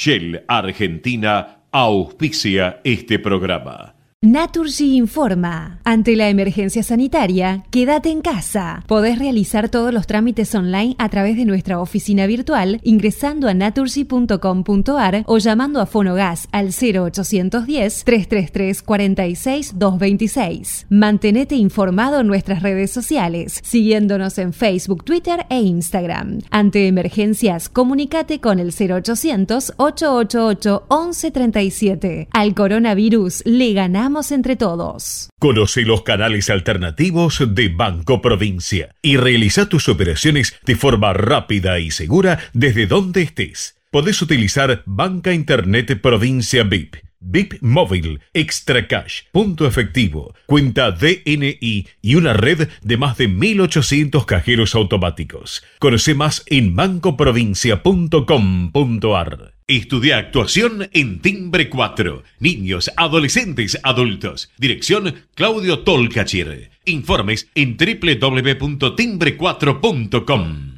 Shell Argentina auspicia este programa. Naturgy informa. Ante la emergencia sanitaria, quédate en casa. Podés realizar todos los trámites online a través de nuestra oficina virtual ingresando a naturgy.com.ar o llamando a Fonogas al 0810 333 46 226. Mantenete informado en nuestras redes sociales, siguiéndonos en Facebook, Twitter e Instagram. Ante emergencias, comunícate con el 0800 888 1137. Al coronavirus le ganamos entre todos. Conoce los canales alternativos de Banco Provincia y realiza tus operaciones de forma rápida y segura desde donde estés. Podés utilizar Banca Internet Provincia VIP. VIP Móvil, Extra Cash, punto efectivo, cuenta DNI y una red de más de 1.800 cajeros automáticos. Conoce más en bancoprovincia.com.ar. Estudia actuación en Timbre 4. Niños, adolescentes, adultos. Dirección Claudio Tolcachir. Informes en www.timbre4.com.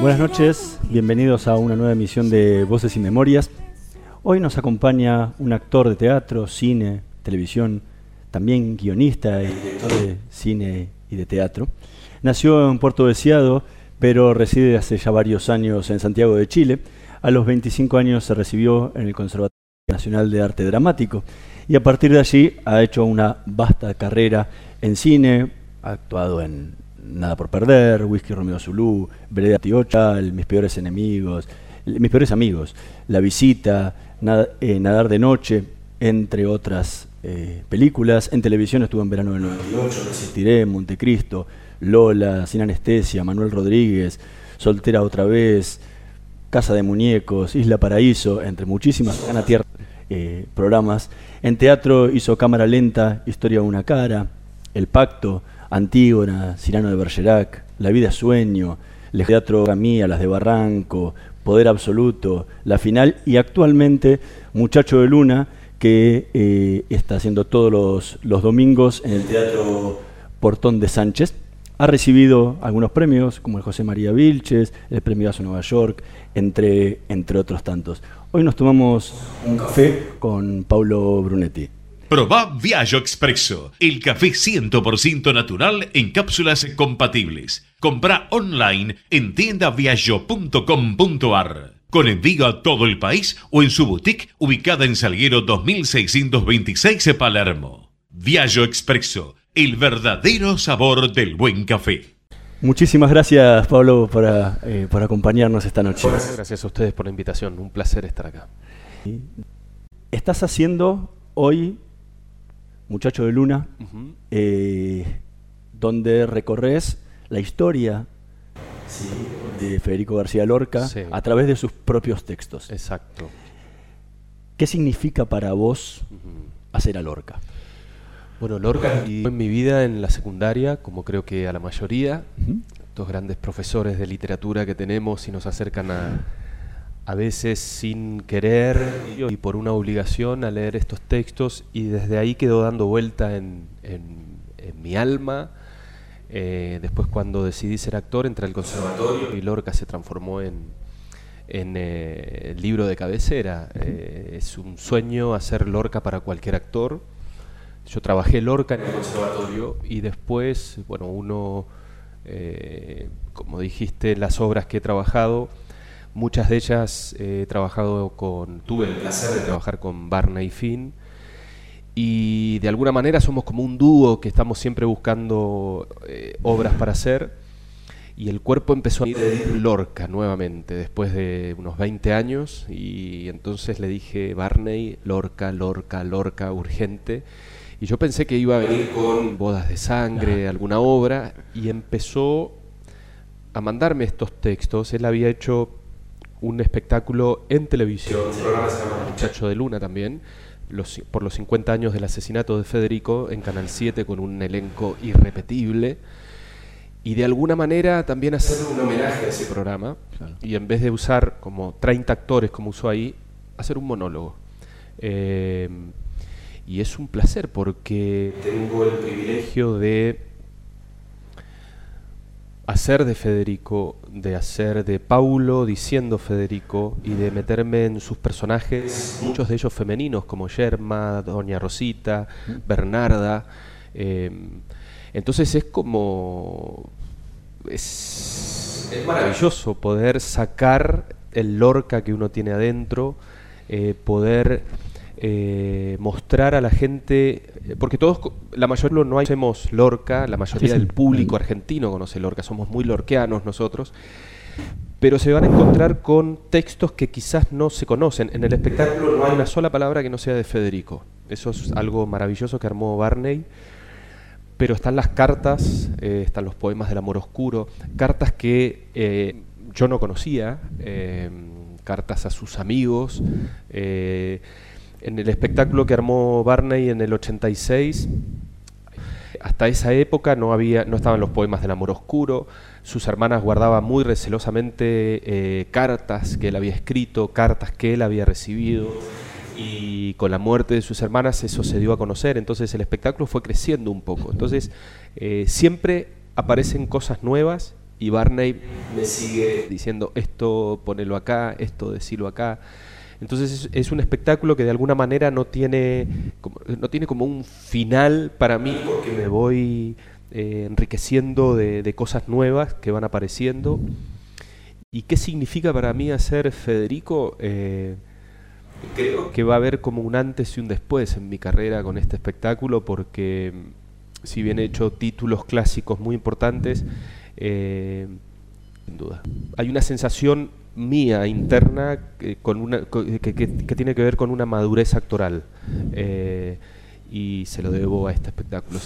Buenas noches, bienvenidos a una nueva emisión de Voces y Memorias. Hoy nos acompaña un actor de teatro, cine, televisión, también guionista y director de cine y de teatro. Nació en Puerto Deseado, pero reside hace ya varios años en Santiago de Chile. A los 25 años se recibió en el Conservatorio Nacional de Arte Dramático y a partir de allí ha hecho una vasta carrera en cine, ha actuado en Nada por Perder, Whisky Romeo Zulú, Vereda Tiocha, Mis Peores Enemigos, Mis Peores Amigos, La Visita, eh, Nadar de Noche, entre otras eh, películas. En televisión estuvo en verano del 98, Resistiré, Montecristo, Lola, Sin Anestesia, Manuel Rodríguez, Soltera otra vez, Casa de Muñecos, Isla Paraíso, entre muchísimas Tierra eh, programas. En teatro hizo Cámara Lenta, Historia de una cara, El Pacto, Antígona, Cirano de Bergerac, La vida es sueño, El teatro Mía, Las de Barranco, Poder Absoluto, La Final y actualmente Muchacho de Luna, que eh, está haciendo todos los, los domingos en el Teatro Portón de Sánchez. Ha recibido algunos premios, como el José María Vilches, el Premio Aso Nueva York, entre, entre otros tantos. Hoy nos tomamos un café con Paulo Brunetti. Proba Viaggio Expresso, el café 100% natural en cápsulas compatibles. Compra online en tiendaviaggio.com.ar. Con envío a todo el país o en su boutique ubicada en Salguero 2626 Palermo. Viaggio Expresso, el verdadero sabor del buen café. Muchísimas gracias, Pablo, por, eh, por acompañarnos esta noche. Gracias a ustedes por la invitación, un placer estar acá. Estás haciendo hoy Muchacho de Luna, eh, donde recorres la historia de Federico García Lorca a través de sus propios textos. Exacto. ¿Qué significa para vos hacer a Lorca? Bueno, Lorca en mi vida en la secundaria, como creo que a la mayoría, estos grandes profesores de literatura que tenemos y nos acercan a, a veces sin querer y por una obligación a leer estos textos y desde ahí quedó dando vuelta en, mi alma. Eh, después cuando decidí ser actor entré al conservatorio y Lorca se transformó en, en eh, el libro de cabecera. Eh, es un sueño hacer Lorca para cualquier actor. Yo trabajé Lorca en el conservatorio y después, bueno, uno, como dijiste, las obras que he trabajado, muchas de ellas he trabajado con, tuve el placer de trabajar con Barney Finn y de alguna manera somos como un dúo que estamos siempre buscando obras para hacer y el cuerpo empezó a ir Lorca nuevamente después de unos 20 años y entonces le dije Barney, Lorca, Lorca, Lorca, urgente. Y yo pensé que iba a venir con bodas de sangre, alguna obra, y empezó a mandarme estos textos. Él había hecho un espectáculo en televisión, un programa se llama Muchacho de Luna también, por los 50 años del asesinato de Federico en Canal 7 con un elenco irrepetible. Y de alguna manera también hacer un homenaje a ese programa. Y en vez de usar como 30 actores como usó ahí, hacer un monólogo. Eh, y es un placer porque tengo el privilegio de hacer de Federico, de hacer de Paulo diciendo Federico y de meterme en sus personajes, muchos de ellos femeninos como Yerma, Doña Rosita, Bernarda. Eh, entonces es como... Es, maravilloso poder sacar el Lorca que uno tiene adentro, eh, poder eh, mostrar a la gente, porque todos, la mayoría no hacemos Lorca, la mayoría del público argentino conoce Lorca, somos muy lorqueanos nosotros, pero se van a encontrar con textos que quizás no se conocen. En el espectáculo no hay una sola palabra que no sea de Federico. Eso es algo maravilloso que armó Barney pero están las cartas, eh, están los poemas del amor oscuro, cartas que eh, yo no conocía, eh, cartas a sus amigos. En el espectáculo que armó Barney en el 86, hasta esa época no, había, no estaban los poemas del amor oscuro, sus hermanas guardaban muy recelosamente cartas que él había escrito, cartas que él había recibido y con la muerte de sus hermanas eso se dio a conocer, entonces el espectáculo fue creciendo un poco. Entonces eh, siempre aparecen cosas nuevas y Barney me sigue diciendo esto ponelo acá, esto decilo acá. Entonces es, un espectáculo que de alguna manera no tiene, como, no tiene como un final para mí porque me voy eh, enriqueciendo de, cosas nuevas que van apareciendo. ¿Y qué significa para mí hacer Federico? Eh, creo que va a haber como un antes y un después en mi carrera con este espectáculo porque mm, si bien he hecho títulos clásicos muy importantes, eh, sin duda. Hay una sensación mía interna que, con una, que, tiene que ver con una madurez actoral. Eh, y se lo debo a este espectáculo.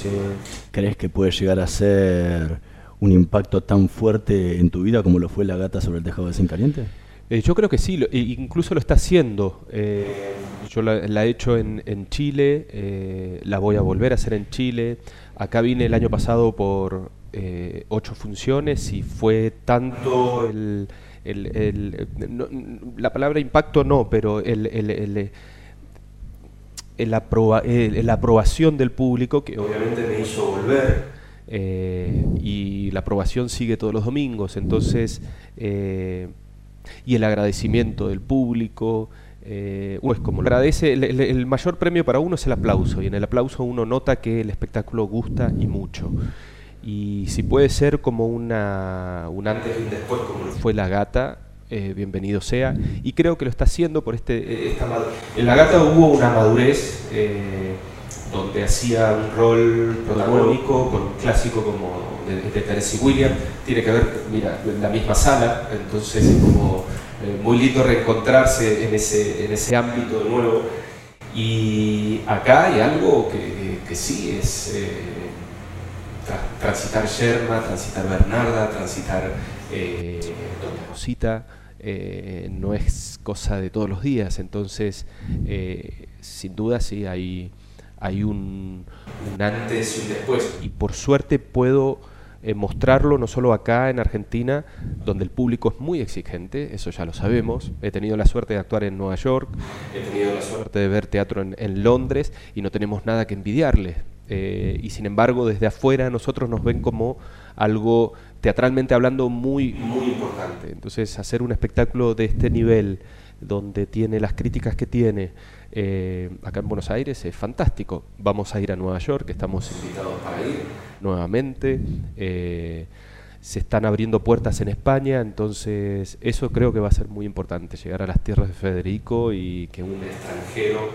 ¿Crees que puede llegar a ser un impacto tan fuerte en tu vida como lo fue La gata sobre el tejado de Zinc Caliente? Eh, yo creo que sí, e incluso lo está haciendo. Eh, yo la, he hecho en, Chile, eh, la voy a volver a hacer en Chile. Acá vine el año pasado por ocho funciones y fue tanto el, la palabra impacto no, pero el, la aprobación del público que obviamente me hizo volver. y la aprobación sigue todos los domingos, entonces y el agradecimiento del público. Eh, como agradece, el, mayor premio para uno es el aplauso, y en el aplauso uno nota que el espectáculo gusta y mucho. Y si puede ser como una, un antes y un después, como fue La Gata, eh, bienvenido sea. Y creo que lo está haciendo por este. Esta en La Gata hubo una madurez eh, donde hacía un rol protagónico, con un clásico como de, de Tennessee Williams, tiene que ver, mira, en la misma sala, entonces es como eh, muy lindo reencontrarse en ese, en ese ámbito de nuevo. Y acá hay algo que, que sí es eh, transitar Sherma, transitar Bernarda, transitar eh, Doña Rosita. Eh, no es cosa de todos los días, entonces sin duda sí hay, hay un, un antes y un después. Y por suerte puedo eh, mostrarlo no solo acá en Argentina, donde el público es muy exigente, eso ya lo sabemos. He tenido la suerte de actuar en Nueva York, he tenido la suerte de ver teatro en, Londres y no tenemos nada que envidiarle. Eh, y sin embargo, desde afuera nosotros nos ven como algo teatralmente hablando, muy, muy importante. Entonces, hacer un espectáculo de este nivel, donde tiene las críticas que tiene, eh, acá en Buenos Aires es fantástico. Vamos a ir a Nueva York, estamos invitados para ir nuevamente. Eh, se están abriendo puertas en España, entonces eso creo que va a ser muy importante, llegar a las tierras de Federico y que un extranjero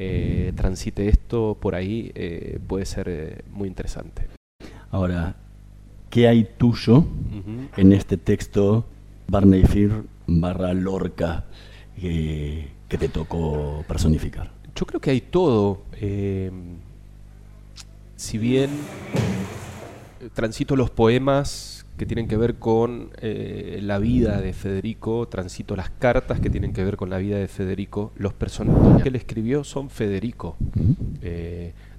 eh, transite esto por ahí puede ser muy interesante. Ahora, ¿qué hay tuyo en este texto Barney Fir barra Lorca? que, te tocó personificar? Yo creo que hay todo. Eh, si bien eh, transito los poemas que tienen que ver con eh, la vida de Federico, transito las cartas que tienen que ver con la vida de Federico, los personajes que él escribió son Federico.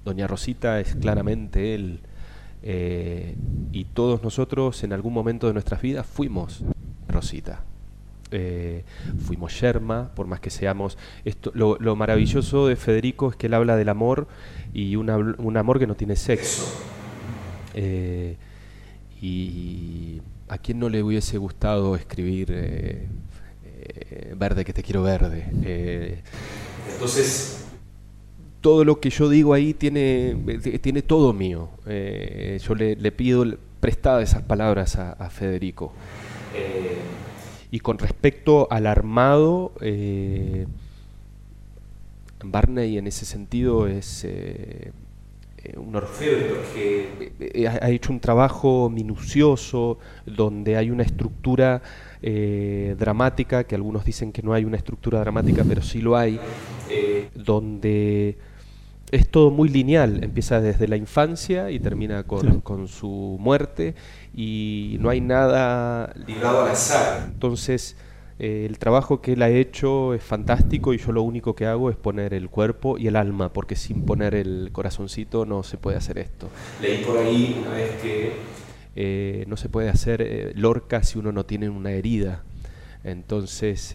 Doña Rosita es claramente él. y todos nosotros en algún momento de nuestras vidas fuimos Rosita. Eh, fuimos yerma, por más que seamos... Esto, lo, maravilloso de Federico es que él habla del amor y un amor que no tiene sexo. Eh, y a quién no le hubiese gustado escribir eh, verde que te quiero verde. entonces, todo lo que yo digo ahí tiene, tiene todo mío. yo le, pido prestada esas palabras a, a Federico. Y con respecto al armado, eh, Barney en ese sentido es eh, eh, un orfeo porque ha hecho un trabajo minucioso donde hay una estructura dramática, que algunos dicen que no hay una estructura dramática, pero sí lo hay, donde es todo muy lineal, empieza desde la infancia y termina con, su muerte y no hay nada ligado al azar. Entonces, eh, el trabajo que él ha hecho es fantástico y yo lo único que hago es poner el cuerpo y el alma, porque sin poner el corazoncito no se puede hacer esto. Leí por ahí una vez que eh, no se puede hacer eh, Lorca si uno no tiene una herida. Entonces,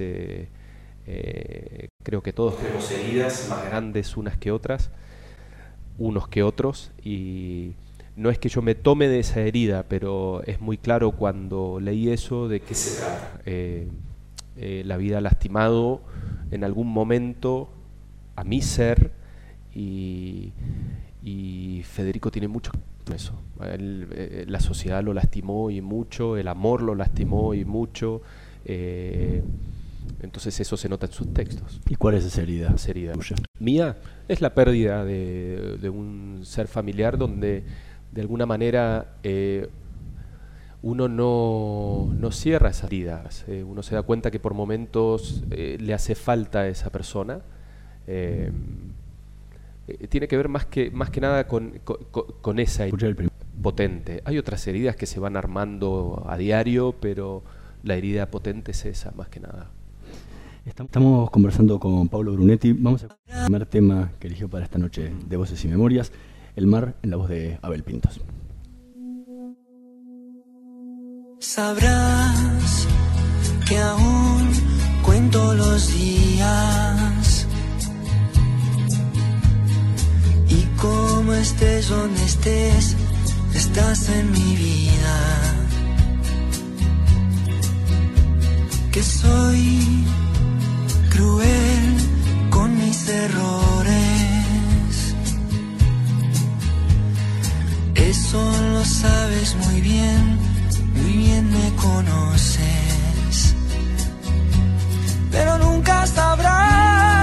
creo que todos tenemos heridas más grandes unas que otras unos que otros y no es que yo me tome de esa herida, pero es muy claro cuando leí eso de qué se trata. Eh, eh, la vida ha lastimado en algún momento a mi ser y, Federico tiene mucho eso. Eh, la sociedad lo lastimó y mucho, el amor lo lastimó y mucho. Entonces eso se nota en sus textos. ¿Y cuál es esa herida? Esa herida mía es la pérdida de, un ser familiar donde de alguna manera eh, uno no, cierra esas heridas. Eh, uno se da cuenta que por momentos eh, le hace falta a esa persona. tiene que ver más que, más que nada con, con esa herida potente. Hay otras heridas que se van armando a diario, pero la herida potente es esa más que nada. Estamos conversando con Pablo Brunetti. Vamos a el primer tema que eligió para esta noche de Voces y Memorias, El mar en la voz de Abel Pintos. Sabrás que aún cuento los días y como estés donde estés, estás en mi vida. Que soy cruel con mis errores. Eso lo sabes muy bien, muy bien me conoces. Pero nunca sabrás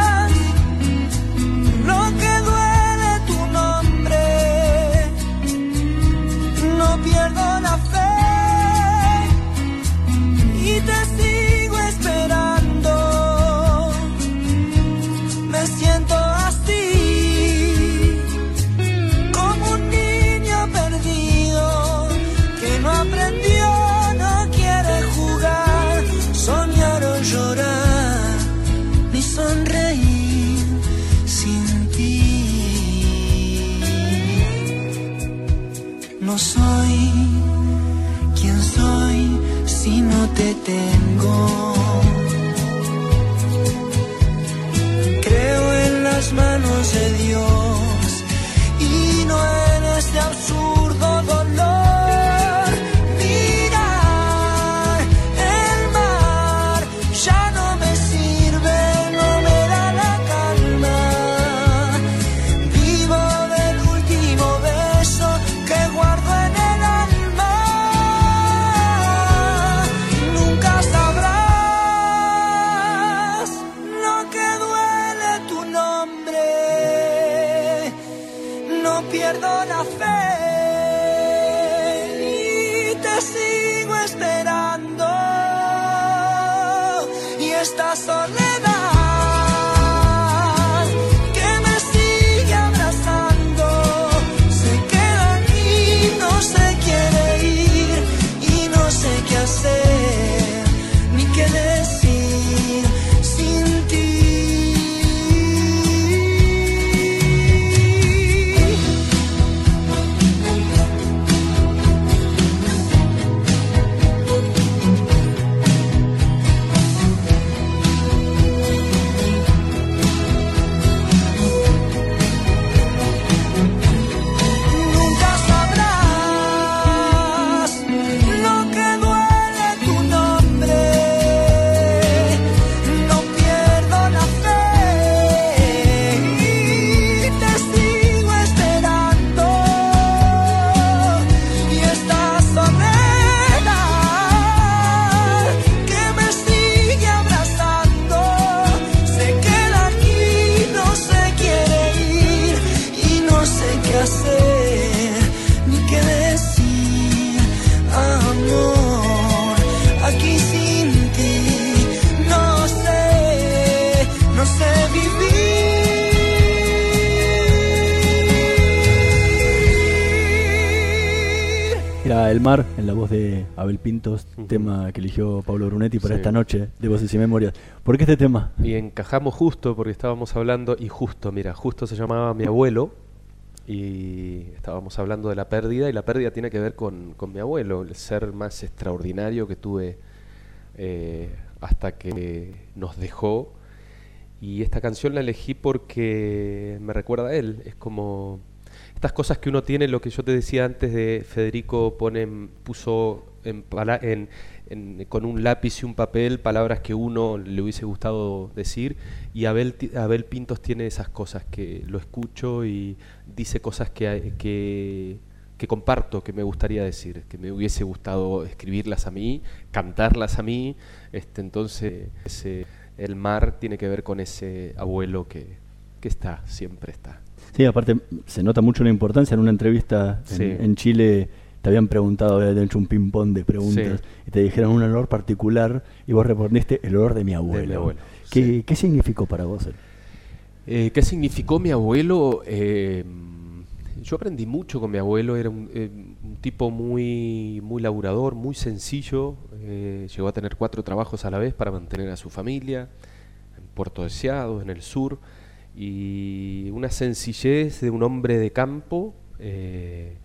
tema que eligió Pablo Brunetti para Sí. esta noche de Voces y Memorias. ¿Por qué este tema? Y encajamos justo porque estábamos hablando, y justo, mira, justo se llamaba mi abuelo, y estábamos hablando de la pérdida, y la pérdida tiene que ver con, con mi abuelo, el ser más extraordinario que tuve eh, hasta que nos dejó. Y esta canción la elegí porque me recuerda a él, es como estas cosas que uno tiene, lo que yo te decía antes de Federico pone, puso en, pala- en- en- con un lápiz y un papel palabras que uno le hubiese gustado decir y Abel, Abel Pintos tiene esas cosas que lo escucho y dice cosas que, que, que comparto, que me gustaría decir, que me hubiese gustado escribirlas a mí, cantarlas a mí, este, entonces ese, el mar tiene que ver con ese abuelo que, que está, siempre está. Sí, aparte se nota mucho la importancia. En una entrevista en, Sí. en Chile te habían preguntado, habían hecho un ping-pong de preguntas Sí. y te dijeron un olor particular y vos respondiste el olor de mi abuelo. abuelo, ¿Qué, sí. qué significó para vos? Eh, ¿Qué significó mi abuelo? Eh, yo aprendí mucho con mi abuelo, era un, eh, un tipo muy, muy laburador, muy sencillo, eh, llegó a tener cuatro trabajos a la vez para mantener a su familia, en Puerto Deseado, en el sur, y una sencillez de un hombre de campo, eh,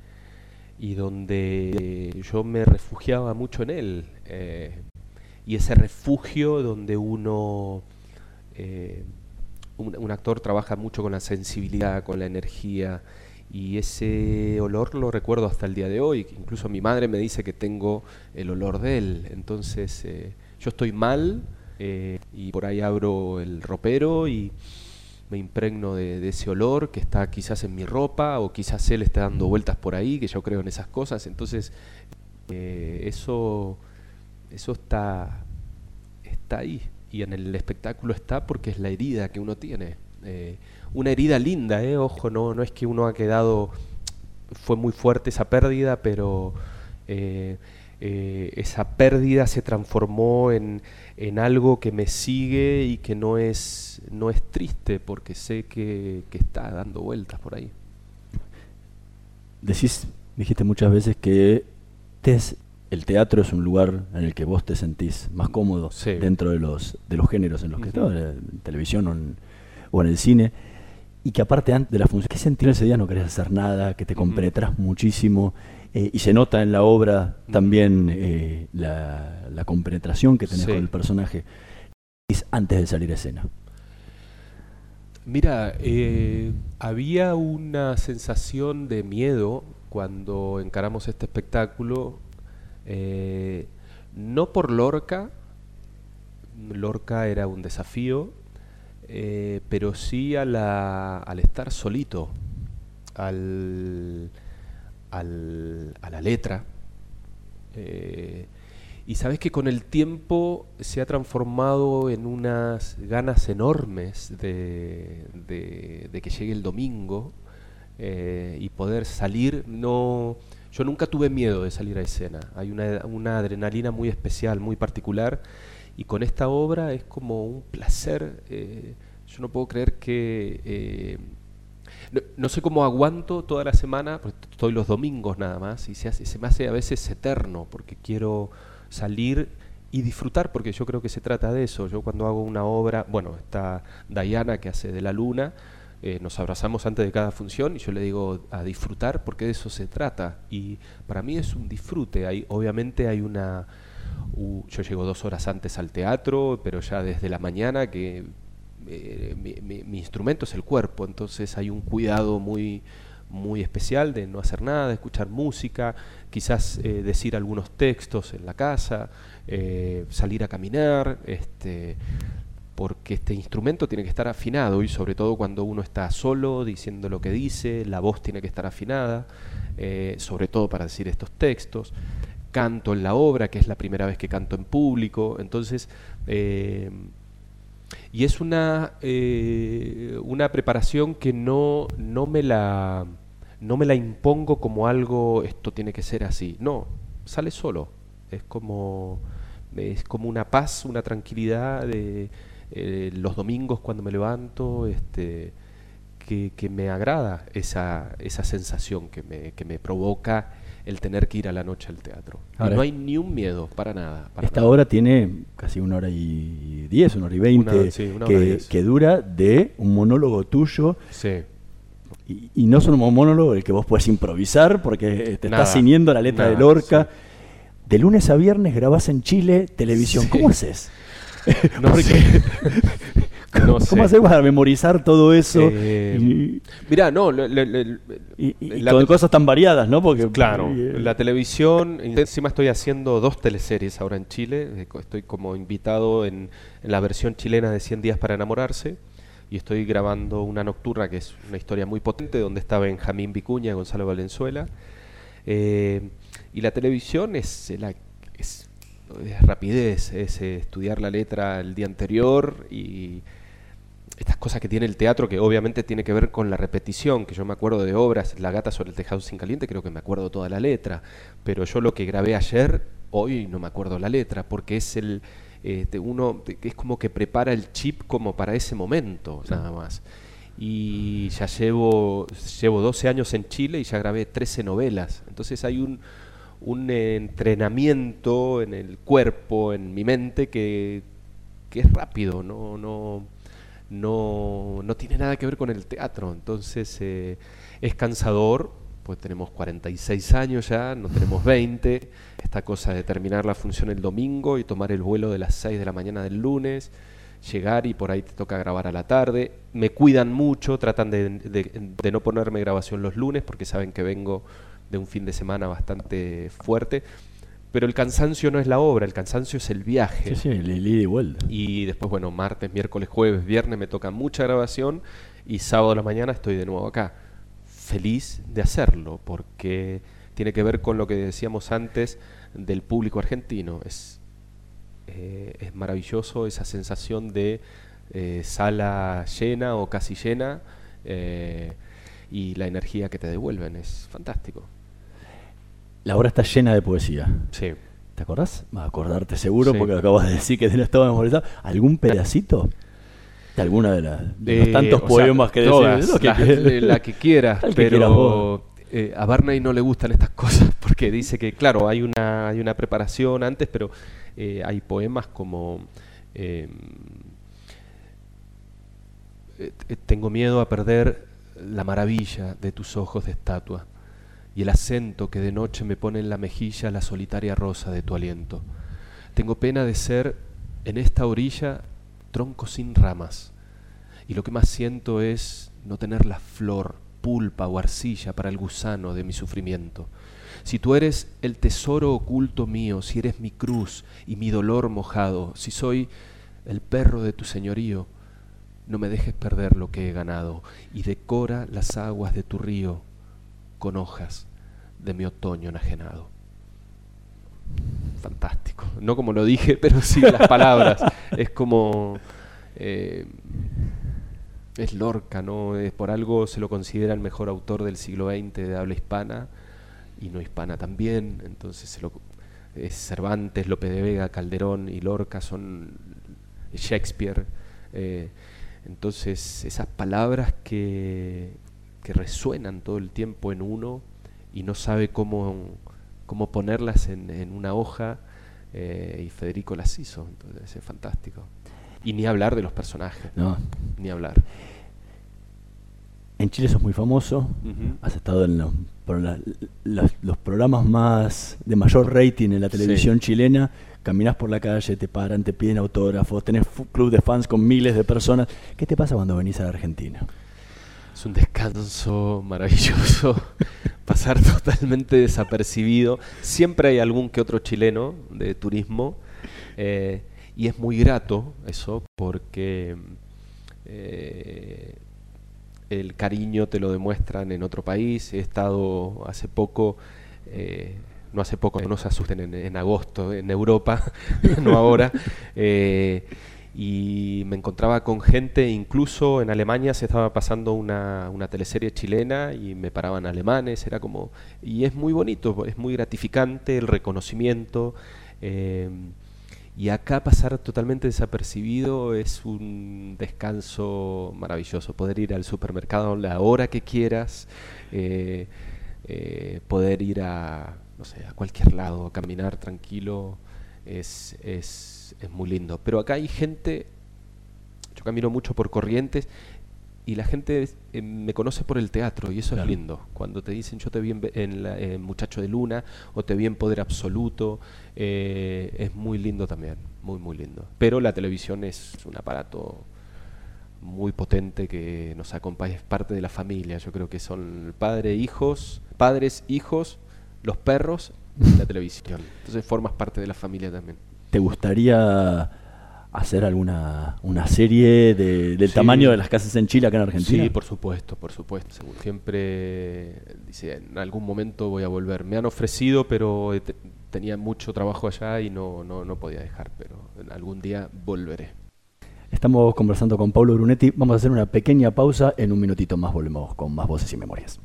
y donde yo me refugiaba mucho en él, eh, y ese refugio donde uno... eh, un, actor trabaja mucho con la sensibilidad, con la energía, y ese olor lo recuerdo hasta el día de hoy. Incluso mi madre me dice que tengo el olor de él. Entonces eh, yo estoy mal y por ahí abro el ropero y me impregno de, de ese olor que está quizás en mi ropa o quizás él está dando vueltas por ahí, que yo creo en esas cosas. Entonces eh, eso, eso está, está ahí y en el espectáculo está porque es la herida que uno tiene. Eh, una herida linda, eh, ojo, no, no es que uno ha quedado, fue muy fuerte esa pérdida, pero eh, eh, esa pérdida se transformó en, en algo que me sigue y que no es, no es triste porque sé que, que está dando vueltas por ahí. Decís, dijiste muchas veces que te es- el teatro es un lugar en el que vos te sentís más cómodo Sí. dentro de los, de los géneros en los que Ujú. estás, en televisión o en, o en el cine, y que aparte antes de la función, ¿qué sentir ese día no querés hacer nada, que te Ujú. compenetras muchísimo, eh, y se nota en la obra también eh, la, la compenetración que tenés Sí. con el personaje es antes de salir a escena? Mira, eh, había una sensación de miedo cuando encaramos este espectáculo, no por Lorca, Lorca era un desafío, pero sí a la- al estar solito, al, al- a la letra. Eh, y sabes que con el tiempo se ha transformado en unas ganas enormes de, que llegue el domingo eh, y poder salir. No, yo nunca tuve miedo de salir a escena. Hay una, una adrenalina muy especial, muy particular. Y con esta obra es como un placer. eh, yo no puedo creer que... no, sé cómo aguanto toda la semana, porque estoy los domingos nada más, y se, hace- se me hace a veces eterno, porque quiero salir y disfrutar, porque yo creo que se trata de eso. Yo cuando hago una obra, bueno, está Diana que hace de la luna, eh, nos abrazamos antes de cada función y yo le digo a disfrutar porque de eso se trata. Y para mí es un disfrute. Hay, obviamente hay una... yo llego dos horas antes al teatro, pero ya desde la mañana que eh, mi, instrumento es el cuerpo, entonces hay un cuidado muy, muy especial de no hacer nada, de escuchar música, quizás eh, decir algunos textos en la casa, eh, salir a caminar, este, porque este instrumento tiene que estar afinado y sobre todo cuando uno está solo diciendo lo que dice, la voz tiene que estar afinada, sobre todo para decir estos textos. Canto en la obra, que es la primera vez que canto en público, entonces y es una, eh, una preparación que no, no, me la, no me la impongo como algo, esto tiene que ser así. No, sale solo. Es como, es como una paz, una tranquilidad de eh, los domingos cuando me levanto, este, que, que me agrada esa, esa sensación que me, que me provoca el tener que ir a la noche al teatro. Y no hay ni un miedo, para nada. para Esta nada. obra tiene casi una hora y diez, una hora y veinte, sí, que, que dura de un monólogo tuyo. Sí. Y, y no solo un monólogo el que vos puedes improvisar, porque te Nada, estás ciñendo la letra nada, de Lorca. sí. De lunes a viernes grabás en Chile televisión. Sí. ¿Cómo haces? No Porque- sé. No sé. ¿Cómo haces para memorizar todo eso? Eh, y Mirá, no, le- le- le- y- y la con te- cosas tan variadas, ¿no? Porque Claro, y, eh, la televisión, encima estoy haciendo dos teleseries ahora en Chile, eh, estoy como invitado en, en la versión chilena de 100 días para enamorarse y estoy grabando una nocturna que es una historia muy potente donde está Benjamín Vicuña y Gonzalo Valenzuela. Eh, y la televisión es, la, es, es rapidez, es eh, estudiar la letra el día anterior y estas cosas que tiene el teatro que obviamente tiene que ver con la repetición, que yo me acuerdo de obras, La gata sobre el tejado sin caliente, creo que me acuerdo toda la letra, pero yo lo que grabé ayer, hoy no me acuerdo la letra, porque es el de uno es como que prepara el chip como para ese momento, nada más. Y ya llevo, llevo 12 años en Chile y ya grabé 13 novelas. Entonces hay un, un entrenamiento en el cuerpo, en mi mente, que, que es rápido, no, no, no, no tiene nada que ver con el teatro. Entonces eh, es cansador, pues tenemos 46 años ya, no tenemos 20. Esta cosa de terminar la función el domingo y tomar el vuelo de las 6 de la mañana del lunes, llegar y por ahí te toca grabar a la tarde. Me cuidan mucho, tratan de, de- de no ponerme grabación los lunes porque saben que vengo de un fin de semana bastante fuerte. Pero el cansancio no es la obra, el cansancio es el viaje. Sí, sí, el ida y vuelta. Y después, bueno, martes, miércoles, jueves, viernes me toca mucha grabación y sábado a la mañana estoy de nuevo acá. Feliz de hacerlo porque tiene que ver con lo que decíamos antes del público argentino. Es, eh, es maravilloso esa sensación de eh, sala llena o casi llena eh, y la energía que te devuelven. Es fantástico. La obra está llena de poesía. Sí. ¿Te acordás? Vas a acordarte seguro Sí. porque acabas de decir que te lo estaba memorizando. ¿Algún pedacito? ¿De alguna de, las de los Eh, tantos sea, poemas que decís? Lo que la, la que quieras, que pero eh, a Barney no le gustan estas cosas porque dice que, claro, hay una, hay una preparación antes, pero eh, hay poemas como eh, eh, eh, Tengo miedo a perder la maravilla de tus ojos de estatua y el acento que de noche me pone en la mejilla la solitaria rosa de tu aliento. Tengo pena de ser en esta orilla tronco sin ramas y lo que más siento es no tener la flor, pulpa o arcilla para el gusano de mi sufrimiento. Si tú eres el tesoro oculto mío, si eres mi cruz y mi dolor mojado, si soy el perro de tu señorío, no me dejes perder lo que he ganado y decora las aguas de tu río con hojas de mi otoño enajenado. Fantástico. No como lo dije, pero sí las palabras. es como... eh, es Lorca, ¿no? Es por algo se lo considera el mejor autor del siglo XX de habla hispana y no hispana también. Entonces se lo, es Cervantes, Lope de Vega, Calderón y Lorca son Shakespeare. eh, entonces, esas palabras que, que resuenan todo el tiempo en uno y no sabe cómo, cómo ponerlas en, en una hoja, eh, y Federico las hizo, entonces es fantástico. Y ni hablar de los personajes, No. ni hablar. En Chile sos muy famoso, Ujú. has estado en los, por la- los- los programas más de mayor rating en la televisión chilena, caminás por la calle, te paran, te piden autógrafos, tenés club de fans con miles de personas. ¿Qué te pasa cuando venís a la Argentina? Es un descanso maravilloso, pasar totalmente desapercibido. Siempre hay algún que otro chileno de turismo eh, y es muy grato eso porque eh, el cariño te lo demuestran en otro país. He estado hace poco, eh, no hace poco, no se asusten, en, en agosto en Europa, no ahora. Y me encontraba con gente, incluso en Alemania se estaba pasando una, una teleserie chilena y me paraban alemanes, era como... Y es muy bonito, es muy gratificante el reconocimiento. eh, y acá pasar totalmente desapercibido es un descanso maravilloso. Poder ir al supermercado a la hora que quieras, eh, eh, poder ir a, no sé, a cualquier lado, caminar tranquilo, es, es, es muy lindo. Pero acá hay gente, yo camino mucho por corrientes y la gente eh, me conoce por el teatro y eso Claro. es lindo. Cuando te dicen yo te vi en, la- en Muchacho de Luna o te vi en Poder Absoluto, eh, es muy lindo también, muy muy lindo. Pero la televisión es un aparato muy potente que nos acompaña, es parte de la familia. Yo creo que son padre, hijos, padres, hijos, los perros y la televisión. Entonces formas parte de la familia también. ¿Te gustaría hacer alguna una serie de- del Sí. tamaño de las casas en Chile acá en Argentina? Sí, por supuesto, por supuesto. seguro. Siempre dice, en algún momento voy a volver. Me han ofrecido, pero te- tenía mucho trabajo allá y no, no, no podía dejar, pero algún día volveré. Estamos conversando con Pablo Brunetti. Vamos a hacer una pequeña pausa. En un minutito más volvemos con más voces y memorias.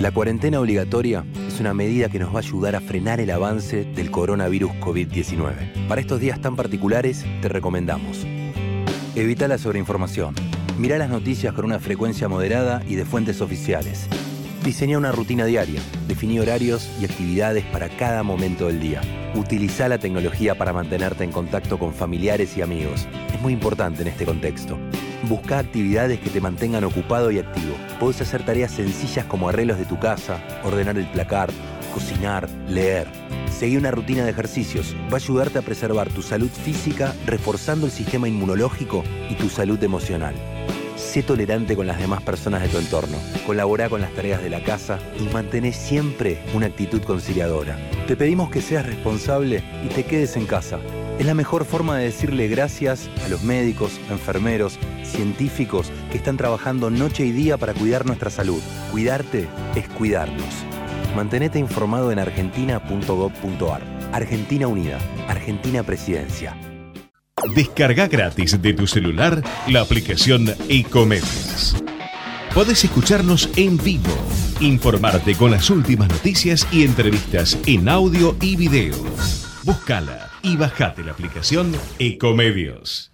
La cuarentena obligatoria es una medida que nos va a ayudar a frenar el avance del coronavirus COVID-19. Para estos días tan particulares, te recomendamos. Evita la sobreinformación. Mira las noticias con una frecuencia moderada y de fuentes oficiales. Diseña una rutina diaria. Definí horarios y actividades para cada momento del día. Utiliza la tecnología para mantenerte en contacto con familiares y amigos. Es muy importante en este contexto. Busca actividades que te mantengan ocupado y activo. Puedes hacer tareas sencillas como arreglos de tu casa, ordenar el placar, cocinar, leer. Seguí una rutina de ejercicios. Va a ayudarte a preservar tu salud física, reforzando el sistema inmunológico y tu salud emocional. Sé tolerante con las demás personas de tu entorno. Colabora con las tareas de la casa y mantén siempre una actitud conciliadora. Te pedimos que seas responsable y te quedes en casa. Es la mejor forma de decirle gracias a los médicos, enfermeros, científicos que están trabajando noche y día para cuidar nuestra salud. Cuidarte es cuidarnos. Mantenete informado en argentina.gov.ar. Argentina Unida. Argentina Presidencia. Descarga gratis de tu celular la aplicación Ecomedios. Podés escucharnos en vivo, informarte con las últimas noticias y entrevistas en audio y video. Búscala y bajate la aplicación Ecomedios.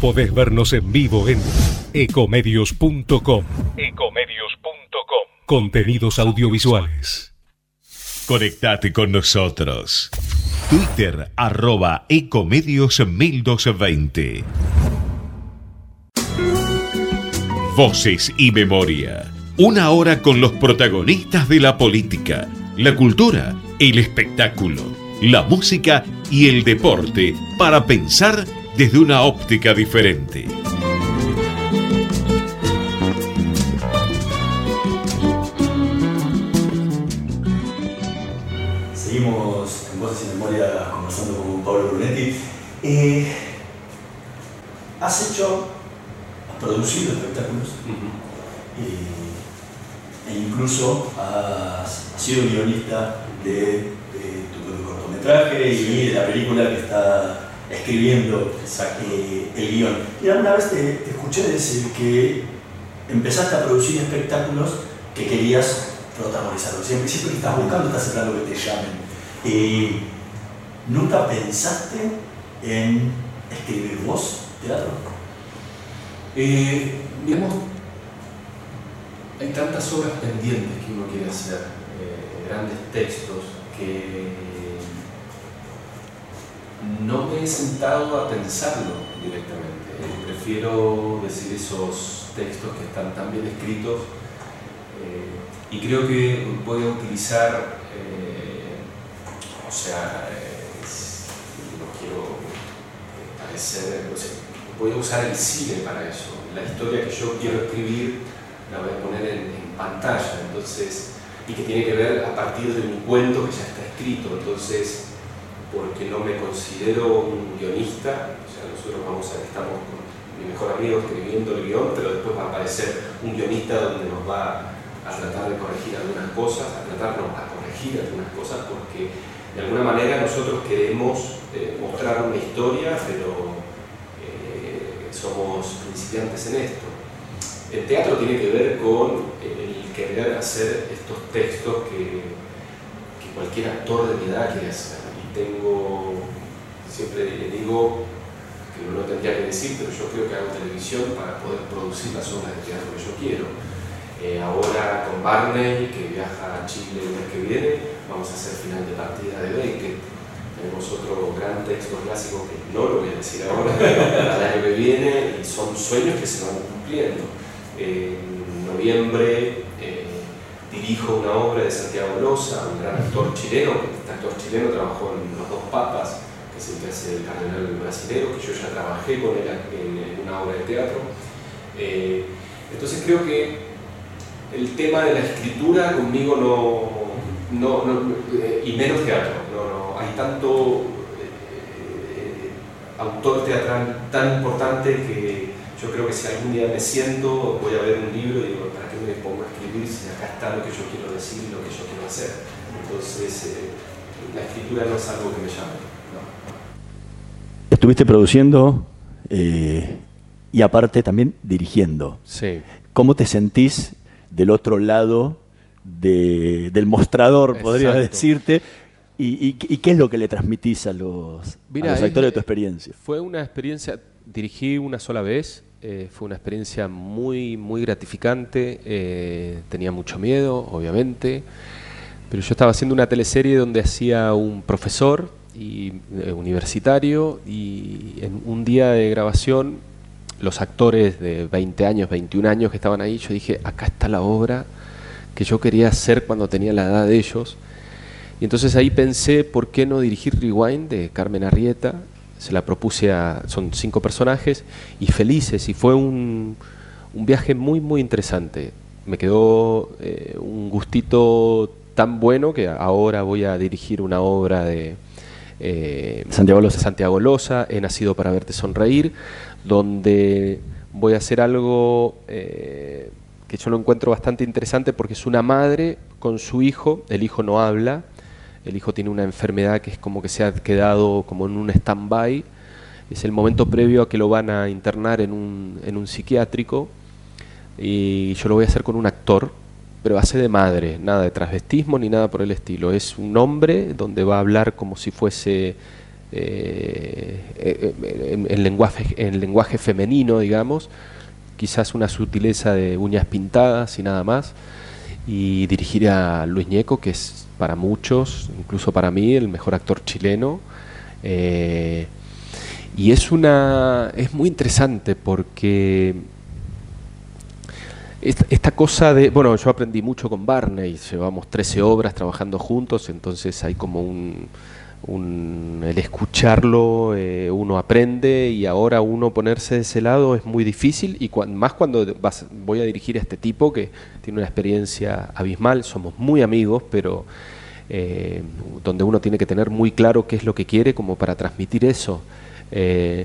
Podés vernos en vivo en ecomedios.com. Contenidos audiovisuales. Conectate con nosotros. Twitter arroba Ecomedios 1220. Voces y memoria. Una hora con los protagonistas de la política, la cultura, el espectáculo, la música y el deporte para pensar desde una óptica diferente. Seguimos en Voces y Memoria conversando con Pablo Brunetti. Eh, has hecho, has producido espectáculos eh, e incluso has, has sido guionista de, de tu, tu cortometraje y de la película que está escribiendo eh, el guion. Y alguna vez te, escuché decir que empezaste a producir espectáculos que querías protagonizarlos. Siempre, siempre estás buscando, estás esperando que te llamen. Eh, ¿Nunca pensaste en escribir vos teatro? Eh, digamos, hay tantas obras pendientes que uno quiere hacer, eh, grandes textos, que no me he sentado a pensarlo directamente. Eh, prefiero decir esos textos que están tan bien escritos eh, y creo que voy a utilizar, eh, o sea, eh, no quiero parecer, voy a usar el cine para eso. La historia que yo quiero escribir la voy a poner en, en pantalla, entonces, y que tiene que ver a partir de un cuento que ya está escrito, entonces, porque no me considero un guionista, o sea, nosotros vamos a, estamos con mi mejor amigo escribiendo el guion, pero después va a aparecer un guionista donde nos va a tratar de corregir algunas cosas, a tratarnos a corregir algunas cosas, porque de alguna manera nosotros queremos eh, mostrar una historia, pero eh, somos principiantes en esto. El teatro tiene que ver con el querer hacer estos textos que, que cualquier actor de mi edad quiere hacer. Tengo, siempre le digo, que no lo tendría que decir, pero yo creo que hago televisión para poder producir las obras de teatro que yo quiero. Eh, ahora con Barney, que viaja a Chile el mes que viene, vamos a hacer final de partida de Beckett. Tenemos otro gran texto clásico que no lo voy a decir ahora, al año que viene, y son sueños que se van cumpliendo. En noviembre eh, dirijo una obra de Santiago Loza, un gran actor chileno, este actor chileno trabajó en Los Dos Papas, que es el que hace el cardenal brasilero, que yo ya trabajé con él en, una obra de teatro. Eh, entonces creo que el tema de la escritura conmigo no- eh, y menos teatro, no, no, hay tanto eh, autor teatral tan importante que yo creo que si algún día me siento, voy a ver un libro y digo, ¿para qué me pongo a acá está lo que yo quiero decir y lo que yo quiero hacer? Entonces, eh, la escritura no es algo que me llame. no. Estuviste produciendo eh, y aparte también dirigiendo. Sí. ¿Cómo te sentís del otro lado de- del mostrador, podría Exacto. decirte? ¿Y, y- y qué es lo que le transmitís a los, a Mira, los es- actores de tu experiencia? Fue una experiencia, dirigí una sola vez, eh, fue una experiencia muy, muy gratificante, eh, tenía mucho miedo, obviamente, pero yo estaba haciendo una teleserie donde hacía un profesor y, eh, universitario y en un día de grabación los actores de 20 años, 21 años que estaban ahí, yo dije, acá está la obra que yo quería hacer cuando tenía la edad de ellos. Y entonces ahí pensé, ¿por qué no dirigir Rewind de Carmen Arrieta? Se la propuse a, son cinco personajes y felices, y fue un, un viaje muy, muy interesante. Me quedó eh, un gustito tan bueno que ahora voy a dirigir una obra de eh, Santiago Loza. Santiago Loza, He nacido para verte sonreír, donde voy a hacer algo eh, que yo lo encuentro bastante interesante porque es una madre con su hijo, el hijo no habla, el hijo tiene una enfermedad que es como que se ha quedado como en un stand-by, es el momento previo a que lo van a internar en un, en un psiquiátrico y yo lo voy a hacer con un actor, pero hace de madre, nada de transvestismo ni nada por el estilo. Es un hombre donde va a hablar como si fuese eh, eh, en, en lenguaje, en lenguaje femenino, digamos, quizás una sutileza de uñas pintadas y nada más. Y dirigir a Luis Ñeco, que es para muchos, incluso para mí, el mejor actor chileno. Eh, y es una. es muy interesante porque esta, cosa de, bueno, yo aprendí mucho con Barney, llevamos 13 obras trabajando juntos, entonces hay como un, el escucharlo eh, uno aprende y ahora uno ponerse de ese lado es muy difícil y más cuando voy a dirigir a este tipo que tiene una experiencia abismal, somos muy amigos, pero eh, donde uno tiene que tener muy claro qué es lo que quiere como para transmitir eso. Eh,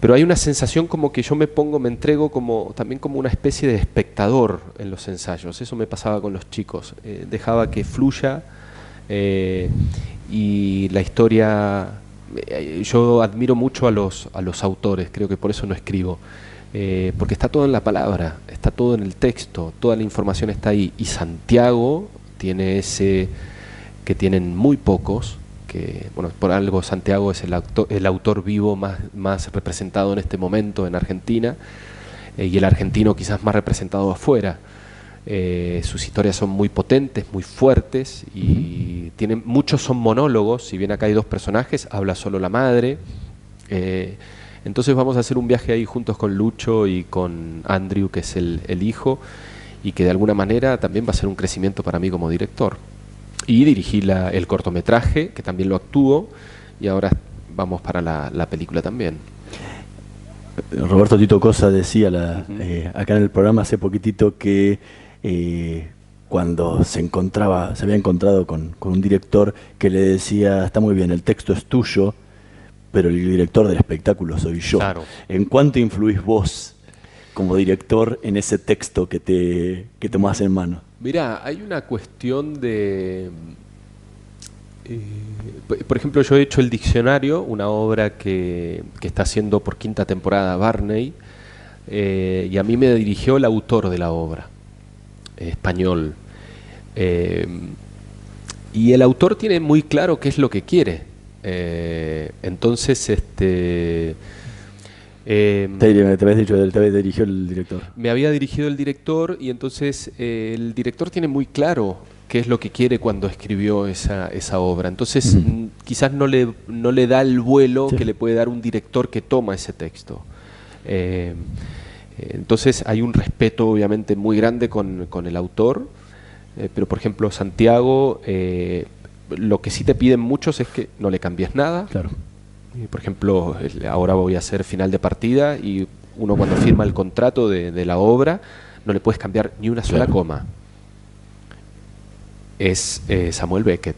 pero hay una sensación como que yo me pongo, me entrego como también como una especie de espectador en los ensayos. Eso me pasaba con los chicos. Dejaba que fluya y la historia. eh, yo admiro mucho a los, a los autores, creo que por eso no escribo. Eh, porque está todo en la palabra, está todo en el texto, toda la información está ahí. Y Santiago tiene ese que tienen muy pocos, que bueno, por algo Santiago es el, auto- el autor vivo más, más representado en este momento en Argentina eh, y el argentino quizás más representado afuera. Eh, sus historias son muy potentes, muy fuertes y tienen muchos son monólogos, si bien acá hay dos personajes, habla solo la madre. Eh, entonces vamos a hacer un viaje ahí juntos con Lucho y con Andrew, que es el, el hijo, y que de alguna manera también va a ser un crecimiento para mí como director. Y dirigí la- el cortometraje, que también lo actúo, y ahora vamos para la, la película también. Roberto Tito Cosa decía la- eh, acá en el programa hace poquitito que eh, cuando se encontraba, se había encontrado con, con un director que le decía, está muy bien, el texto es tuyo, pero el director del espectáculo soy yo. Claro. ¿En cuánto influís vos como director en ese texto que te que tomás en mano? Mira, hay una cuestión de... eh, por- ejemplo, yo he hecho El Diccionario, una obra que, que está haciendo por quinta temporada Barney, eh, y a mí me dirigió el autor de la obra, español. Eh, y el autor tiene muy claro qué es lo que quiere. Eh, entonces, este... eh, Te, te habías dicho, te había dirigido el director. me había dirigido el director y entonces eh, el director tiene muy claro qué es lo que quiere cuando escribió esa, esa obra. Entonces mm, quizás no le, no le da el vuelo Sí. que le puede dar un director que toma ese texto. Eh, entonces hay un respeto obviamente muy grande con, con el autor, eh, pero por ejemplo Santiago, eh, lo que sí te piden muchos es que no le cambies nada. Claro. Por ejemplo, ahora voy a hacer final de partida y uno cuando firma el contrato de, de la obra no le puedes cambiar ni una sola Claro. coma. Es eh, Samuel Beckett.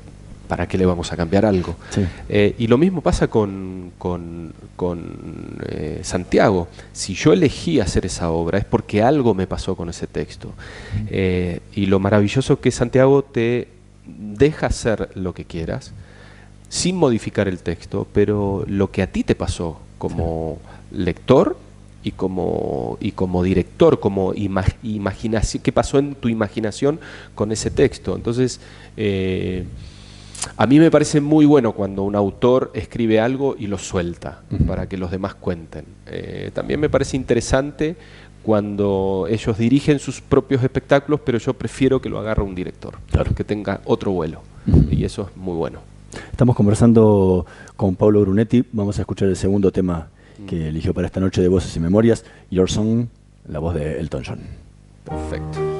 ¿Para qué le vamos a cambiar algo? Sí. Eh, y lo mismo pasa con, con- con, eh, Santiago. Si yo elegí hacer esa obra es porque algo me pasó con ese texto. Eh, y lo maravilloso que Santiago te deja hacer lo que quieras sin modificar el texto, pero lo que a ti te pasó como lector y como, y como director, como ima- imaginación, qué pasó en tu imaginación con ese texto. Entonces, eh, a mí me parece muy bueno cuando un autor escribe algo y lo suelta para que los demás cuenten. Eh, también me parece interesante cuando ellos dirigen sus propios espectáculos, pero yo prefiero que lo agarre un director, Claro. que tenga otro vuelo. Y eso es muy bueno. Estamos conversando con Pablo Brunetti. Vamos a escuchar el segundo tema que eligió para esta noche de Voces y Memorias, Your Song, la voz de Elton John. Perfecto.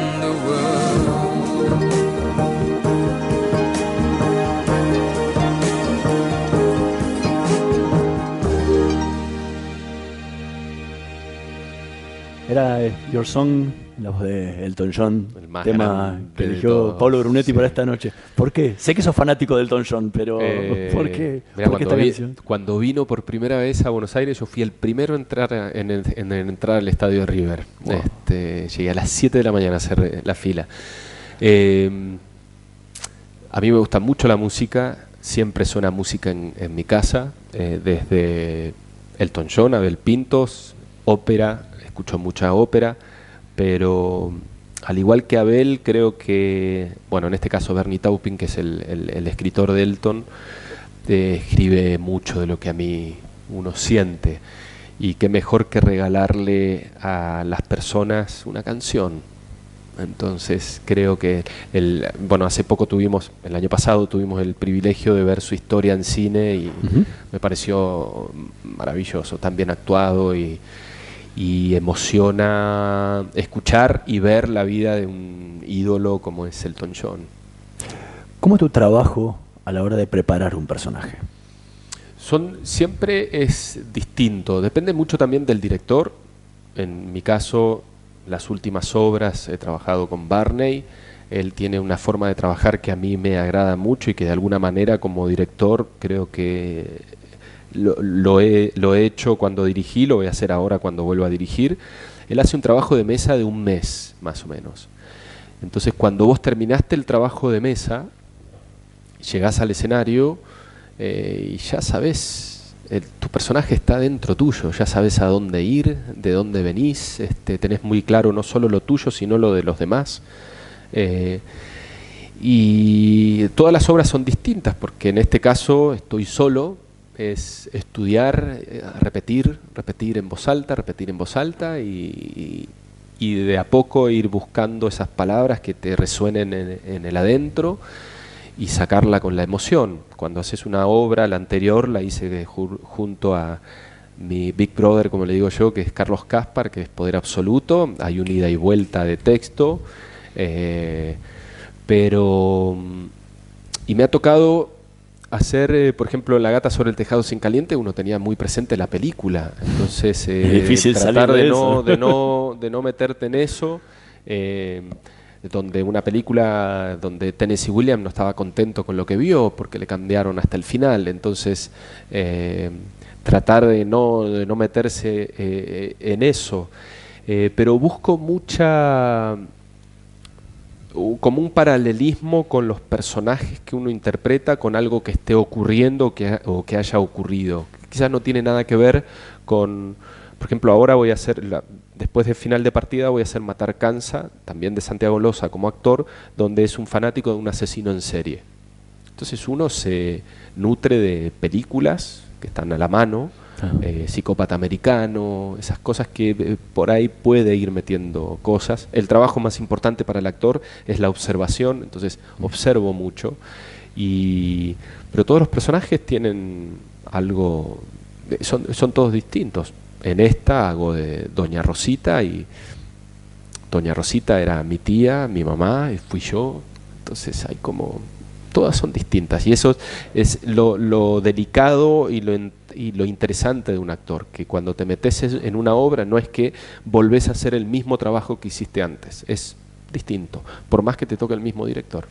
Era Your Song, la voz de Elton John, El más tema que eligió Pablo Brunetti sí. para esta noche. ¿Por qué? Sé que sos fanático de Elton John, pero Eh, ¿por qué? mira, ¿Por qué cuando, esta vi- canción? cuando vino por primera vez a Buenos Aires, yo fui el primero en entrar a- en, el- en el- entrar al estadio de River. Wow. Este, llegué a las 7 de la mañana a hacer eh, la fila. Eh, a mí me gusta mucho la música, siempre suena música en, en mi casa, eh, desde Elton John, Abel Pintos, ópera, escucho mucha ópera, pero al igual que Abel, creo que, bueno, en este caso Bernie Taupin, que es el, el- el escritor de Elton, eh, escribe mucho de lo que a mí uno siente. Y qué mejor que regalarle a las personas una canción. Entonces creo que el bueno hace poco tuvimos el año pasado tuvimos el privilegio de ver su historia en cine y me pareció maravilloso, tan bien actuado y, y emociona escuchar y ver la vida de un ídolo como es Elton John. ¿Cómo es tu trabajo a la hora de preparar un personaje? Son siempre es distinto, depende mucho también del director. En mi caso, las últimas obras he trabajado con Barney. Él tiene una forma de trabajar que a mí me agrada mucho y que de alguna manera como director creo que lo, he, lo he hecho cuando dirigí, lo voy a hacer ahora cuando vuelvo a dirigir. Él hace un trabajo de mesa de un mes, más o menos. Entonces, cuando vos terminaste el trabajo de mesa, llegás al escenario eh, y ya sabes, tu personaje está dentro tuyo, ya sabes a dónde ir, de dónde venís, este, tenés muy claro no solo lo tuyo, sino lo de los demás. Eh, y todas las obras son distintas, porque en este caso estoy solo, es estudiar, eh, repetir, repetir en voz alta, repetir en voz alta y, y de a poco ir buscando esas palabras que te resuenen en, el adentro y sacarla con la emoción. Cuando haces una obra, la anterior la hice ju- junto a mi Big Brother, como le digo yo, que es Carlos Caspar, que es Poder Absoluto, hay un ida y vuelta de texto, eh, pero mm, y me ha tocado hacer, eh, por ejemplo, La gata sobre el tejado sin caliente, uno tenía muy presente la película. Entonces, eh, Es difícil tratar salir de de, eso. no, de, no, de no meterte en eso. eh, donde una película donde Tennessee Williams no estaba contento con lo que vio porque le cambiaron hasta el final. Entonces, eh, tratar de no, de no meterse eh, en eso. Eh, pero busco mucha como un paralelismo con los personajes que uno interpreta con algo que esté ocurriendo que, o que haya ocurrido. Quizás no tiene nada que ver con, por ejemplo, ahora voy a hacer, la- después de final de partida voy a hacer Matar Cansa, también de Santiago Loza como actor, donde es un fanático de un asesino en serie. Entonces uno se nutre de películas que están a la mano, eh, psicópata americano, esas cosas que eh, por ahí puede ir metiendo cosas. El trabajo más importante para el actor es la observación, entonces observo mucho. Y, pero todos los personajes tienen algo, de- son, son todos distintos. En esta hago de Doña Rosita y Doña Rosita era mi tía, mi mamá, y fui yo. Entonces hay como todas son distintas y eso es lo, lo delicado y lo, en- y lo interesante de un actor, que cuando te metes es- en una obra no es que volvés a hacer el mismo trabajo que hiciste antes, es distinto, por más que te toque el mismo director.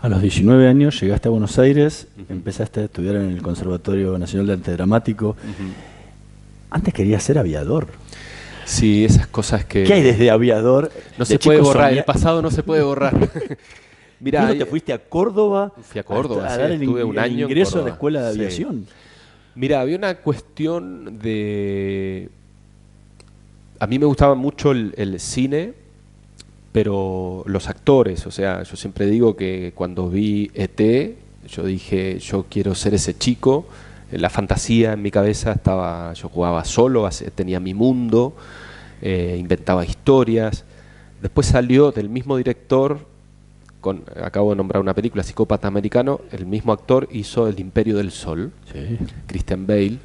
A los 19 años llegaste a Buenos Aires, empezaste a estudiar en el Conservatorio Nacional de Arte Dramático. Antes querías ser aviador. Sí, esas cosas que... ¿Qué hay desde aviador? No De se puede borrar, el pasado no se puede borrar. Mira, ¿Tú no hay- te fuiste a Córdoba? Fui a Córdoba, a, a sí, dar el, estuve un año en ingreso a la escuela de Sí. Mira, había una cuestión de... A mí me gustaba mucho el, cine, pero los actores, o sea, yo siempre digo que cuando vi ET, yo dije, yo quiero ser ese chico, la fantasía en mi cabeza estaba, yo jugaba solo, tenía mi mundo, eh, inventaba historias. Después salió del mismo director, con, acabo de nombrar una película, Psicópata Americano, el mismo actor hizo El Imperio del Sol, Christian Bale,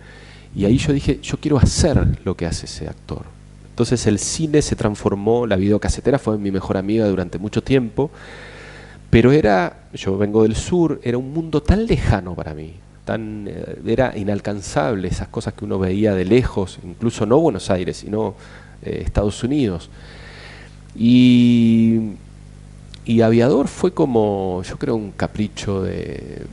y ahí yo dije, yo quiero hacer lo que hace ese actor. Entonces el cine se transformó, la videocasetera fue mi mejor amiga durante mucho tiempo, pero era, yo vengo del sur, era un mundo tan lejano para mí, tan, eh, era inalcanzable esas cosas que uno veía de lejos, incluso no Buenos Aires, sino eh, Estados Unidos. Y, y Aviador fue como, yo creo, un capricho de,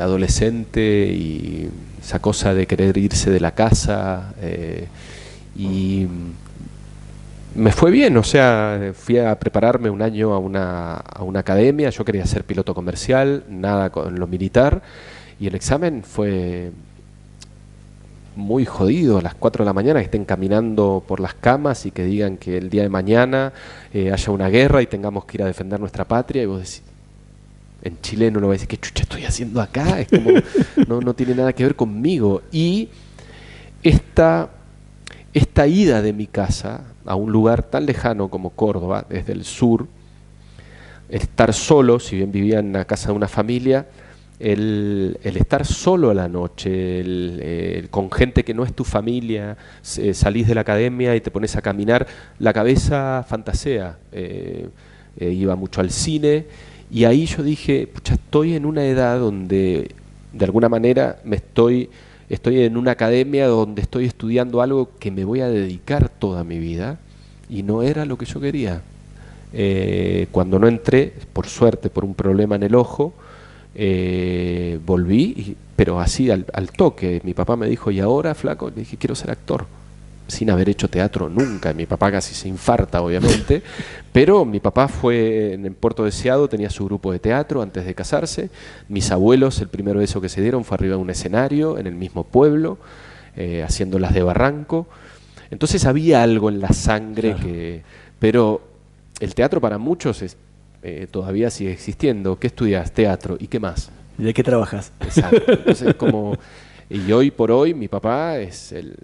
adolescente y esa cosa de querer irse de la casa. eh, y me fue bien, o sea, fui a prepararme un año a una, a una academia, yo quería ser piloto comercial, nada con lo militar, y el examen fue muy jodido a las 4 de la mañana, que estén caminando por las camas y que digan que el día de mañana eh, haya una guerra y tengamos que ir a defender nuestra patria, y vos decís, en chileno uno va a decir, ¿qué chucha estoy haciendo acá? Es como, no, no tiene nada que ver conmigo. Y esta, esta ida de mi casa a un lugar tan lejano como Córdoba, desde el sur, estar solo, si bien vivía en la casa de una familia, el, estar solo a la noche, con gente que no es tu familia, se- salís de la academia y te pones a caminar, la cabeza fantasea. Eh, eh, iba mucho al cine y ahí yo dije, pucha, estoy en una edad donde de alguna manera me estoy, estoy en una academia donde estoy estudiando algo que me voy a dedicar toda mi vida y no era lo que yo quería. Eh, cuando no entré, por suerte, por un problema en el ojo, eh, volví, y- pero así al, al toque. Mi papá me dijo, ¿y ahora, flaco? Le dije, quiero ser actor, sin haber hecho teatro nunca. Mi papá casi se infarta, obviamente, pero mi papá fue en el Puerto Deseado, tenía su grupo de teatro antes de casarse. Mis abuelos, el primero beso que se dieron fue arriba de un escenario en el mismo pueblo, eh, haciendo las de Barranco. Entonces había algo en la sangre que... Pero el teatro para muchos es, eh, todavía sigue existiendo. ¿Qué estudias? Teatro. ¿Y qué más? ¿Y de qué trabajas? Exacto. Entonces, como, y hoy por hoy mi papá es el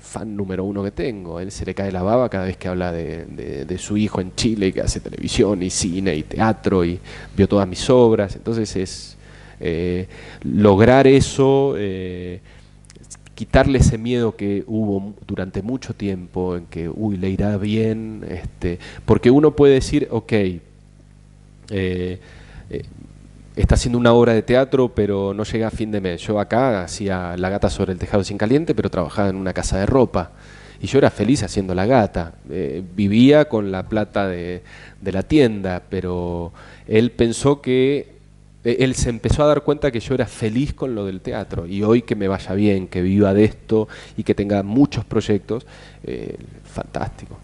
fan número uno que tengo. Él se le cae la baba cada vez que habla de, de- de su hijo en Chile, que hace televisión y cine y teatro y vio todas mis obras. Entonces es eh, lograr eso, eh, quitarle ese miedo que hubo durante mucho tiempo en que, uy, le irá bien, este, porque uno puede decir, ok, eh, eh, está haciendo una obra de teatro, pero no llega a fin de mes. Yo acá hacía La gata sobre el tejado sin caliente, pero trabajaba en una casa de ropa. Y yo era feliz haciendo la gata. Eh, vivía con la plata de, la tienda, pero él pensó que él se empezó a dar cuenta que yo era feliz con lo del teatro y hoy que me vaya bien, que viva de esto y que tenga muchos proyectos, fantástico.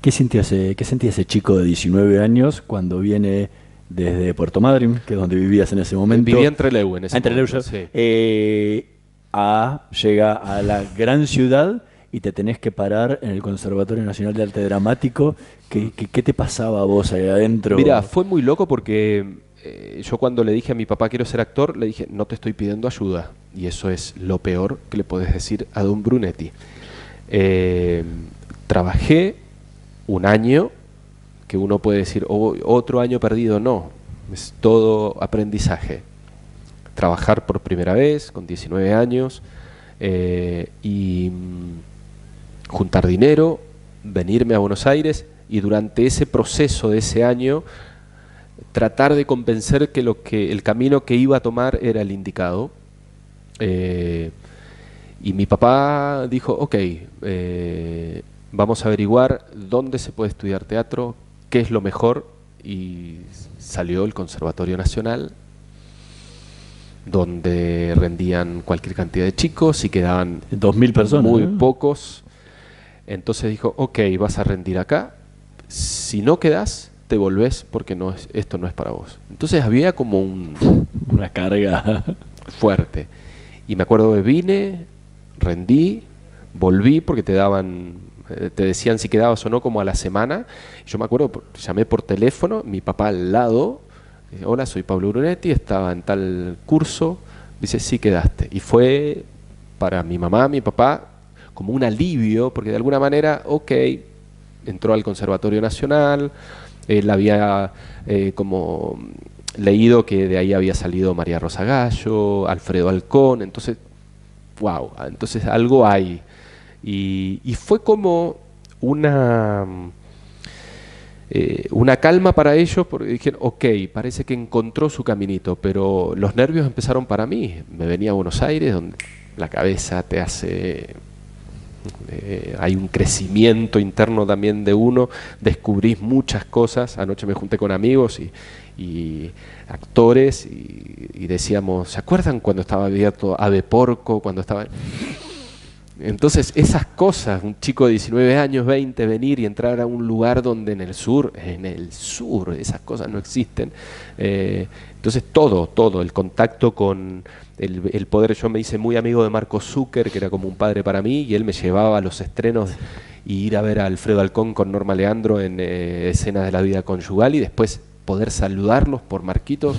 ¿Qué sentía, ese, ¿Qué sentía ese chico de 19 años cuando viene desde Puerto Madryn, que es donde vivías en ese momento? Vivía en Trelew en ese Ah, en Trelew, momento, sí. eh, a, llega a la gran ciudad y te tenés que parar en el Conservatorio Nacional de Arte Dramático. ¿Qué, qué, qué te pasaba a vos ahí adentro? Mira, fue muy loco porque eh, yo cuando le dije a mi papá quiero ser actor, le dije no te estoy pidiendo ayuda. Y eso es lo peor que le podés decir a Don Brunetti. Eh, trabajé un año, que uno puede decir "Oh, otro año perdido, no, es todo aprendizaje. Trabajar por primera vez, con 19 años, eh, y mm, juntar dinero, venirme a Buenos Aires y durante ese proceso de ese año tratar de convencer que lo que el camino que iba a tomar era el indicado. Eh, y mi papá dijo, ok, eh, vamos a averiguar dónde se puede estudiar teatro, qué es lo mejor, y salió el Conservatorio Nacional, donde rendían cualquier cantidad de chicos y quedaban 2.000 personas. muy pocos. Entonces dijo, ok, vas a rendir acá, si no quedas, te volvés porque no es, esto no es para vos. Entonces había como un Una carga. fuerte. Y me acuerdo que vine, rendí, volví porque te daban, te decían si quedabas o no como a la semana. Yo me acuerdo, llamé por teléfono, mi papá al lado, eh, hola, soy Pablo Brunetti, estaba en tal curso, dice, sí quedaste. Y fue para mi mamá, mi papá, como un alivio, porque de alguna manera, ok, entró al Conservatorio Nacional, él había eh, como leído que de ahí había salido María Rosa Gallo, Alfredo Alcón, entonces, wow, entonces algo hay. Y, fue como una, eh, una calma para ellos, porque dijeron, ok, parece que encontró su caminito, pero los nervios empezaron para mí. Me venía a Buenos Aires, donde la cabeza te hace eh, hay un crecimiento interno también de uno, descubrís muchas cosas. Anoche me junté con amigos y, y actores y, y decíamos, ¿se acuerdan cuando estaba abierto Ave Porco? Cuando estaba... Entonces, esas cosas, un chico de 19 años, 20, venir y entrar a un lugar donde en el sur, en el sur, esas cosas no existen. Eh, entonces, todo, todo, el contacto con el, poder. Yo me hice muy amigo de Marco Zucker, que era como un padre para mí, y él me llevaba a los estrenos y ir a ver a Alfredo Alcón con Norma Leandro en eh, escenas de la vida conyugal y después poder saludarlos por Marquitos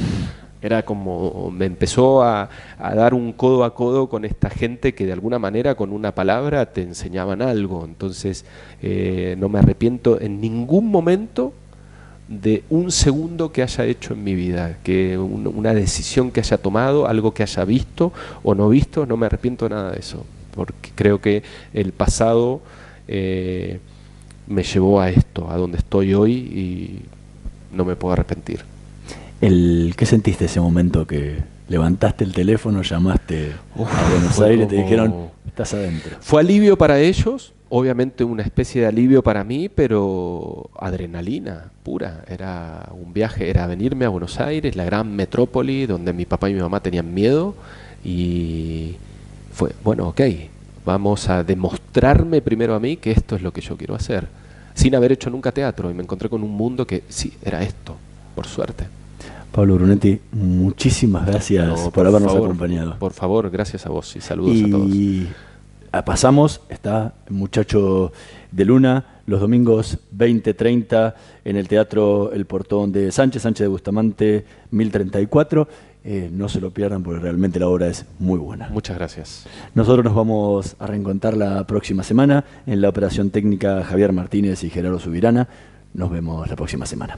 era como me empezó a, a dar un codo a codo con esta gente que de alguna manera con una palabra te enseñaban algo. Entonces eh, no me arrepiento en ningún momento de un segundo que haya hecho en mi vida, que un- una decisión que haya tomado, algo que haya visto o no visto, no me arrepiento nada de eso, porque creo que el pasado eh, me llevó a esto, a donde estoy hoy y no me puedo arrepentir. El, ¿Qué sentiste ese momento que levantaste el teléfono, llamaste a Buenos Aires y te dijeron, estás adentro? Fue alivio para ellos, obviamente una especie de alivio para mí, pero adrenalina pura. Era un viaje, era venirme a Buenos Aires, la gran metrópoli donde mi papá y mi mamá tenían miedo y fue, bueno, ok, vamos a demostrarme primero a mí que esto es lo que yo quiero hacer, sin haber hecho nunca teatro y me encontré con un mundo que sí, era esto, por suerte. Pablo Brunetti, muchísimas gracias No, por, habernos favor, acompañado. Por favor, gracias a vos y saludos a todos. Y ah, pasamos, está el Muchacho de Luna, los domingos 20-30 en el Teatro El Portón de Sánchez, Sánchez de Bustamante 1034. Eh, no se lo pierdan porque realmente la obra es muy buena. Muchas gracias. Nosotros nos vamos a reencontrar la próxima semana en la operación técnica Javier Martínez y Gerardo Subirana. Nos vemos la próxima semana.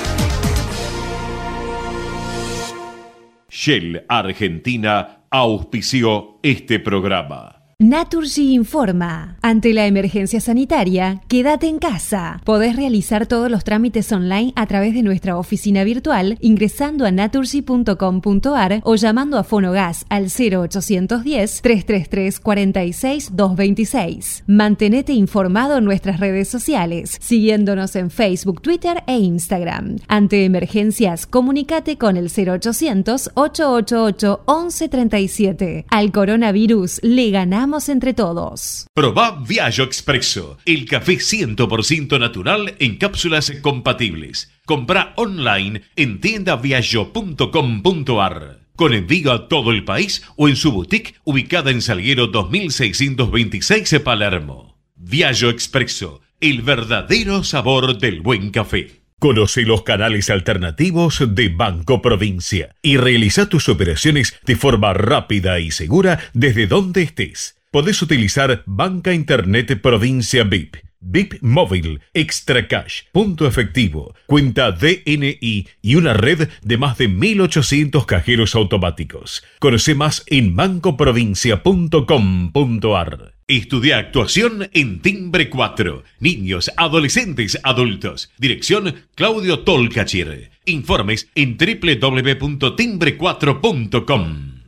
Shell Argentina auspició este programa. Naturgy informa. Ante la emergencia sanitaria, quédate en casa. Podés realizar todos los trámites online a través de nuestra oficina virtual ingresando a naturgy.com.ar o llamando a Fonogas al 0810 333 46 226. Mantenete informado en nuestras redes sociales, siguiéndonos en Facebook, Twitter e Instagram. Ante emergencias, comunícate con el 0800 888 1137. Al coronavirus le ganamos entre todos. Probá Viaggio Expresso, el café 100% natural en cápsulas compatibles. Comprá online en tiendaviaggio.com.ar. Con envío a todo el país o en su boutique ubicada en Salguero 2626 Palermo. Viaggio Expresso, el verdadero sabor del buen café. Conoce los canales alternativos de Banco Provincia y realiza tus operaciones de forma rápida y segura desde donde estés. Podés utilizar Banca Internet Provincia VIP, VIP Móvil, Extra Cash, Punto Efectivo, cuenta DNI y una red de más de 1.800 cajeros automáticos. Conoce más en bancoprovincia.com.ar. Estudia actuación en Timbre 4. Niños, adolescentes, adultos. Dirección Claudio Tolcachir. Informes en www.timbre4.com.